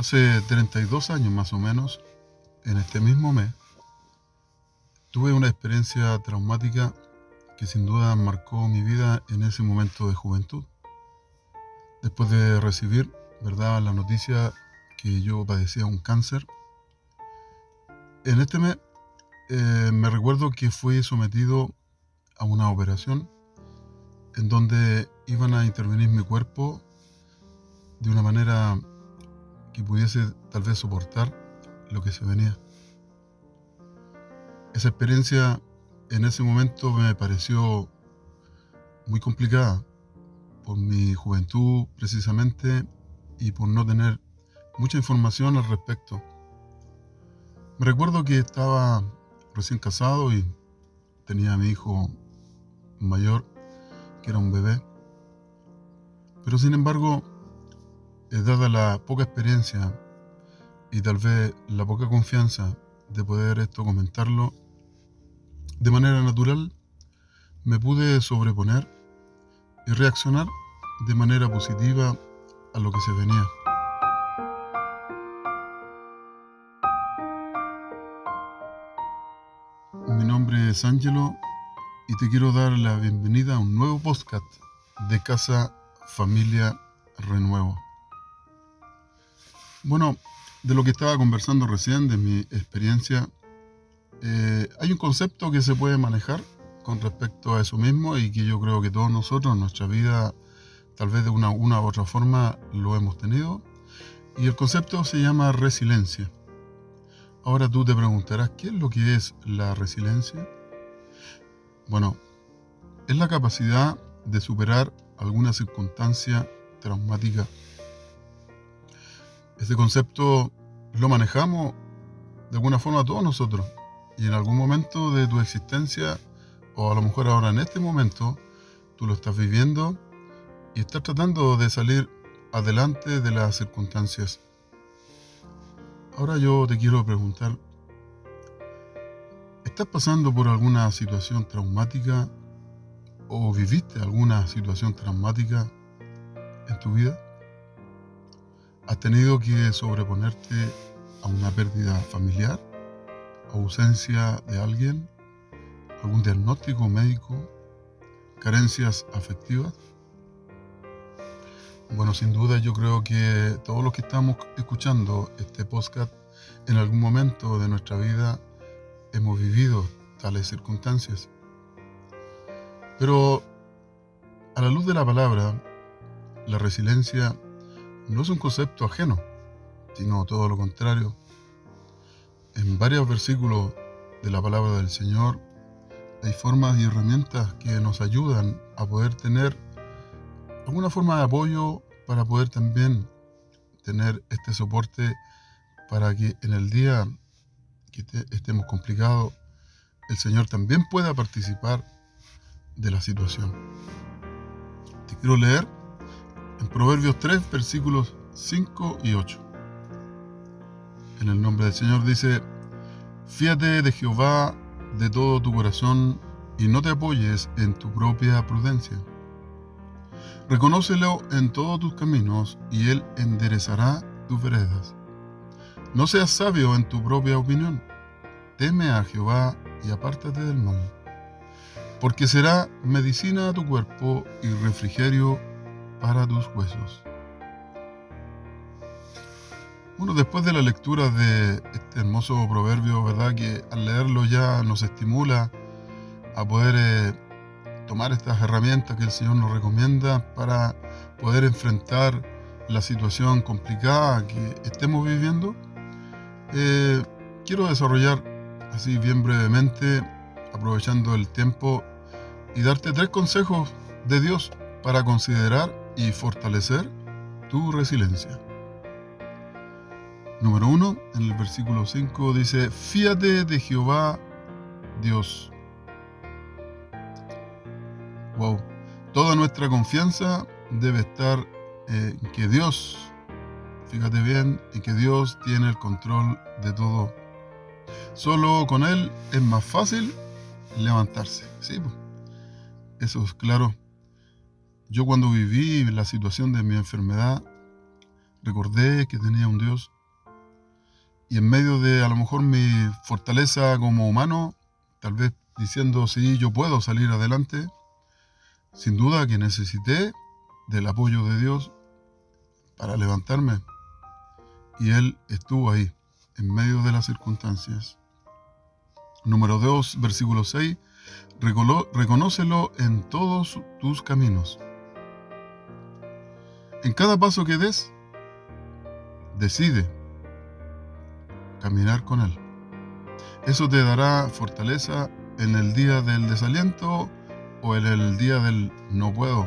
Hace 32 años más o menos, en este mismo mes, tuve una experiencia traumática que sin duda marcó mi vida en ese momento de juventud. Después de recibir, ¿verdad?, la noticia que yo padecía un cáncer, en este mes eh, me recuerdo que fui sometido a una operación en donde iban a intervenir mi cuerpo de una manera que pudiese tal vez soportar lo que se venía. Esa experiencia en ese momento me pareció muy complicada por mi juventud precisamente y por no tener mucha información al respecto. Me recuerdo que estaba recién casado y tenía a mi hijo mayor, que era un bebé. Pero sin embargo, dada la poca experiencia y tal vez la poca confianza de poder esto comentarlo de manera natural, me pude sobreponer y reaccionar de manera positiva a lo que se venía. Mi nombre es Angelo y te quiero dar la bienvenida a un nuevo podcast de Casa Familia Renuevo. Bueno, de lo que estaba conversando recién, de mi experiencia, eh, hay un concepto que se puede manejar con respecto a eso mismo y que yo creo que todos nosotros en nuestra vida, tal vez de una, una u otra forma, lo hemos tenido. Y el concepto se llama resiliencia. Ahora tú te preguntarás, ¿qué es lo que es la resiliencia? Bueno, es la capacidad de superar alguna circunstancia traumática este concepto lo manejamos de alguna forma todos nosotros. Y en algún momento de tu existencia, o a lo mejor ahora en este momento, tú lo estás viviendo y estás tratando de salir adelante de las circunstancias. Ahora yo te quiero preguntar, ¿estás pasando por alguna situación traumática o viviste alguna situación traumática en tu vida? ¿Has tenido que sobreponerte a una pérdida familiar? ¿Ausencia de alguien? ¿Algún diagnóstico médico? ¿Carencias afectivas? Bueno, sin duda yo creo que todos los que estamos escuchando este podcast en algún momento de nuestra vida hemos vivido tales circunstancias. Pero a la luz de la palabra, la resiliencia no es un concepto ajeno, sino todo lo contrario. En varios versículos de la palabra del Señor hay formas y herramientas que nos ayudan a poder tener alguna forma de apoyo para poder también tener este soporte para que en el día que estemos complicados, el Señor también pueda participar de la situación. Te quiero leer en Proverbios 3, versículos 5 y 8. En el nombre del Señor dice, fíate de Jehová de todo tu corazón y no te apoyes en tu propia prudencia. Reconócelo en todos tus caminos y Él enderezará tus veredas. No seas sabio en tu propia opinión. Teme a Jehová y apártate del mal, porque será medicina a tu cuerpo y refrigerio para tus huesos. Bueno, después de la lectura de este hermoso proverbio, ¿verdad? Que al leerlo ya nos estimula a poder eh, tomar estas herramientas que el Señor nos recomienda para poder enfrentar la situación complicada que estemos viviendo. Eh, quiero desarrollar así bien brevemente, aprovechando el tiempo, y darte tres consejos de Dios para considerar y fortalecer tu resiliencia. Número 1, en el versículo 5 dice, fíate de Jehová Dios. Wow, toda nuestra confianza debe estar en que Dios, fíjate bien, en que Dios tiene el control de todo. Solo con Él es más fácil levantarse. ¿sí? Eso es claro. Yo cuando viví la situación de mi enfermedad, recordé que tenía un Dios y en medio de a lo mejor mi fortaleza como humano, tal vez diciendo, sí, yo puedo salir adelante, sin duda que necesité del apoyo de Dios para levantarme. Y Él estuvo ahí, en medio de las circunstancias. Número 2, versículo 6. Reconócelo en todos tus caminos. En cada paso que des, decide caminar con Él. Eso te dará fortaleza en el día del desaliento o en el día del no puedo.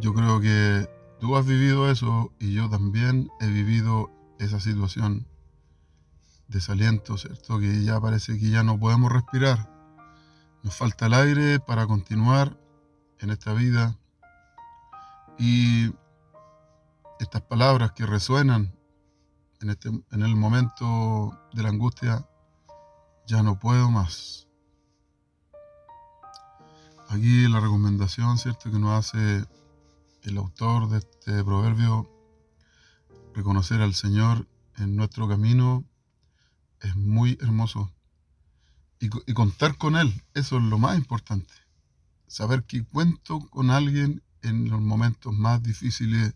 Yo creo que tú has vivido eso y yo también he vivido esa situación. Desaliento, ¿cierto? Que ya parece que ya no podemos respirar. Nos falta el aire para continuar en esta vida. Y estas palabras que resuenan en, este, en el momento de la angustia, ya no puedo más. Aquí la recomendación, ¿cierto?, que nos hace el autor de este proverbio, reconocer al Señor en nuestro camino es muy hermoso. Y, y, contar con Él, eso es lo más importante. Saber que cuento con alguien en los momentos más difíciles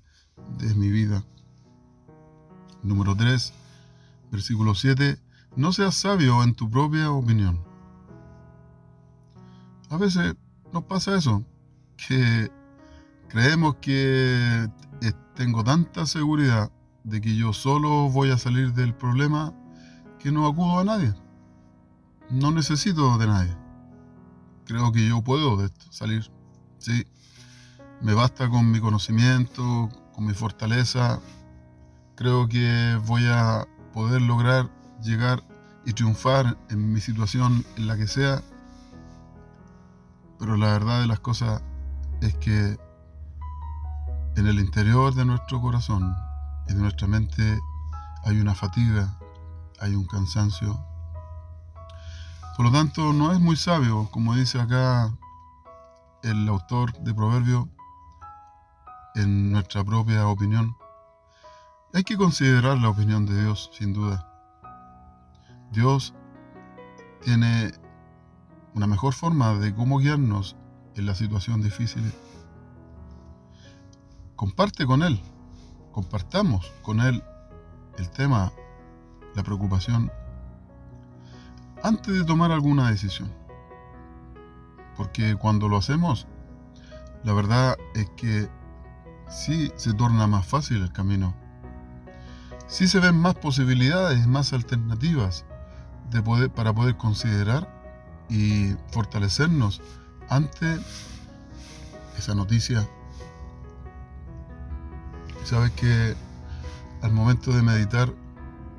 de mi vida. Número 3, versículo 7. No seas sabio en tu propia opinión. A veces nos pasa eso, que creemos que tengo tanta seguridad de que yo solo voy a salir del problema que no acudo a nadie. No necesito de nadie. Creo que yo puedo de esto salir. Sí, me basta con mi conocimiento, con mi fortaleza, creo que voy a poder lograr llegar y triunfar en mi situación, en la que sea. Pero la verdad de las cosas es que en el interior de nuestro corazón y de nuestra mente hay una fatiga, hay un cansancio. Por lo tanto, no es muy sabio, como dice acá el autor de Proverbio, en nuestra propia opinión, hay que considerar la opinión de Dios, sin duda. Dios tiene una mejor forma de cómo guiarnos en la situación difícil. Comparte con Él, compartamos con Él el tema, la preocupación, antes de tomar alguna decisión. Porque cuando lo hacemos, la verdad es que sí se torna más fácil el camino sí se ven más posibilidades, más alternativas para poder considerar y fortalecernos ante esa noticia. Sabes que al momento de meditar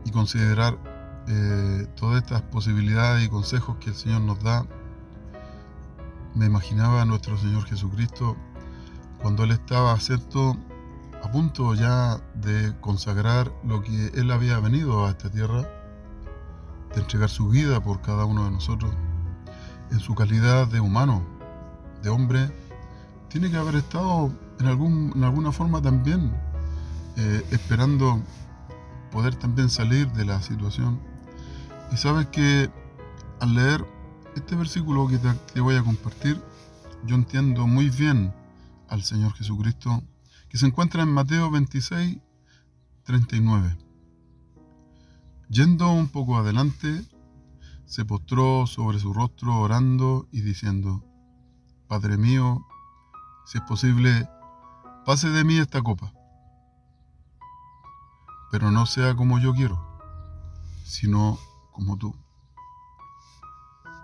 y considerar eh, todas estas posibilidades y consejos que el Señor nos da, me imaginaba a nuestro Señor Jesucristo cuando Él estaba, ¿cierto?, a punto ya de consagrar lo que Él había venido a esta tierra, de entregar su vida por cada uno de nosotros, en su calidad de humano, de hombre, tiene que haber estado en, algún, en alguna forma también eh, esperando poder también salir de la situación. Y sabes que al leer este versículo que te voy a compartir, yo entiendo muy bien al Señor Jesucristo que se encuentra en Mateo 26, 39. Yendo un poco adelante, se postró sobre su rostro orando y diciendo, Padre mío, si es posible, pase de mí esta copa, pero no sea como yo quiero, sino como tú.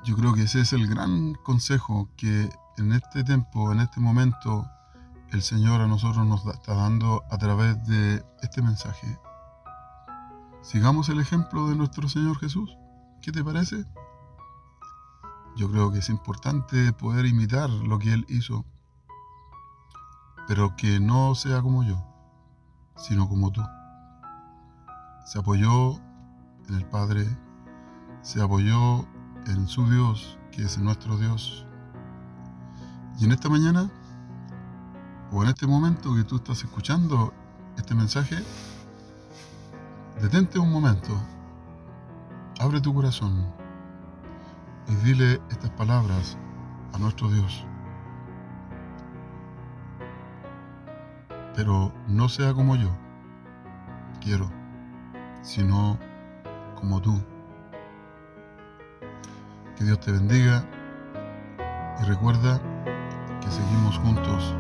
Yo creo que ese es el gran consejo que en este tiempo, en este momento, el Señor a nosotros nos está dando a través de este mensaje. Sigamos el ejemplo de nuestro Señor Jesús. ¿Qué te parece? Yo creo que es importante poder imitar lo que Él hizo, pero que no sea como yo, sino como tú. Se apoyó en el Padre, se apoyó en su Dios, que es nuestro Dios. Y en esta mañana o en este momento que tú estás escuchando este mensaje, detente un momento, abre tu corazón y dile estas palabras a nuestro Dios. Pero no sea como yo quiero, sino como tú. Que Dios te bendiga y recuerda que seguimos juntos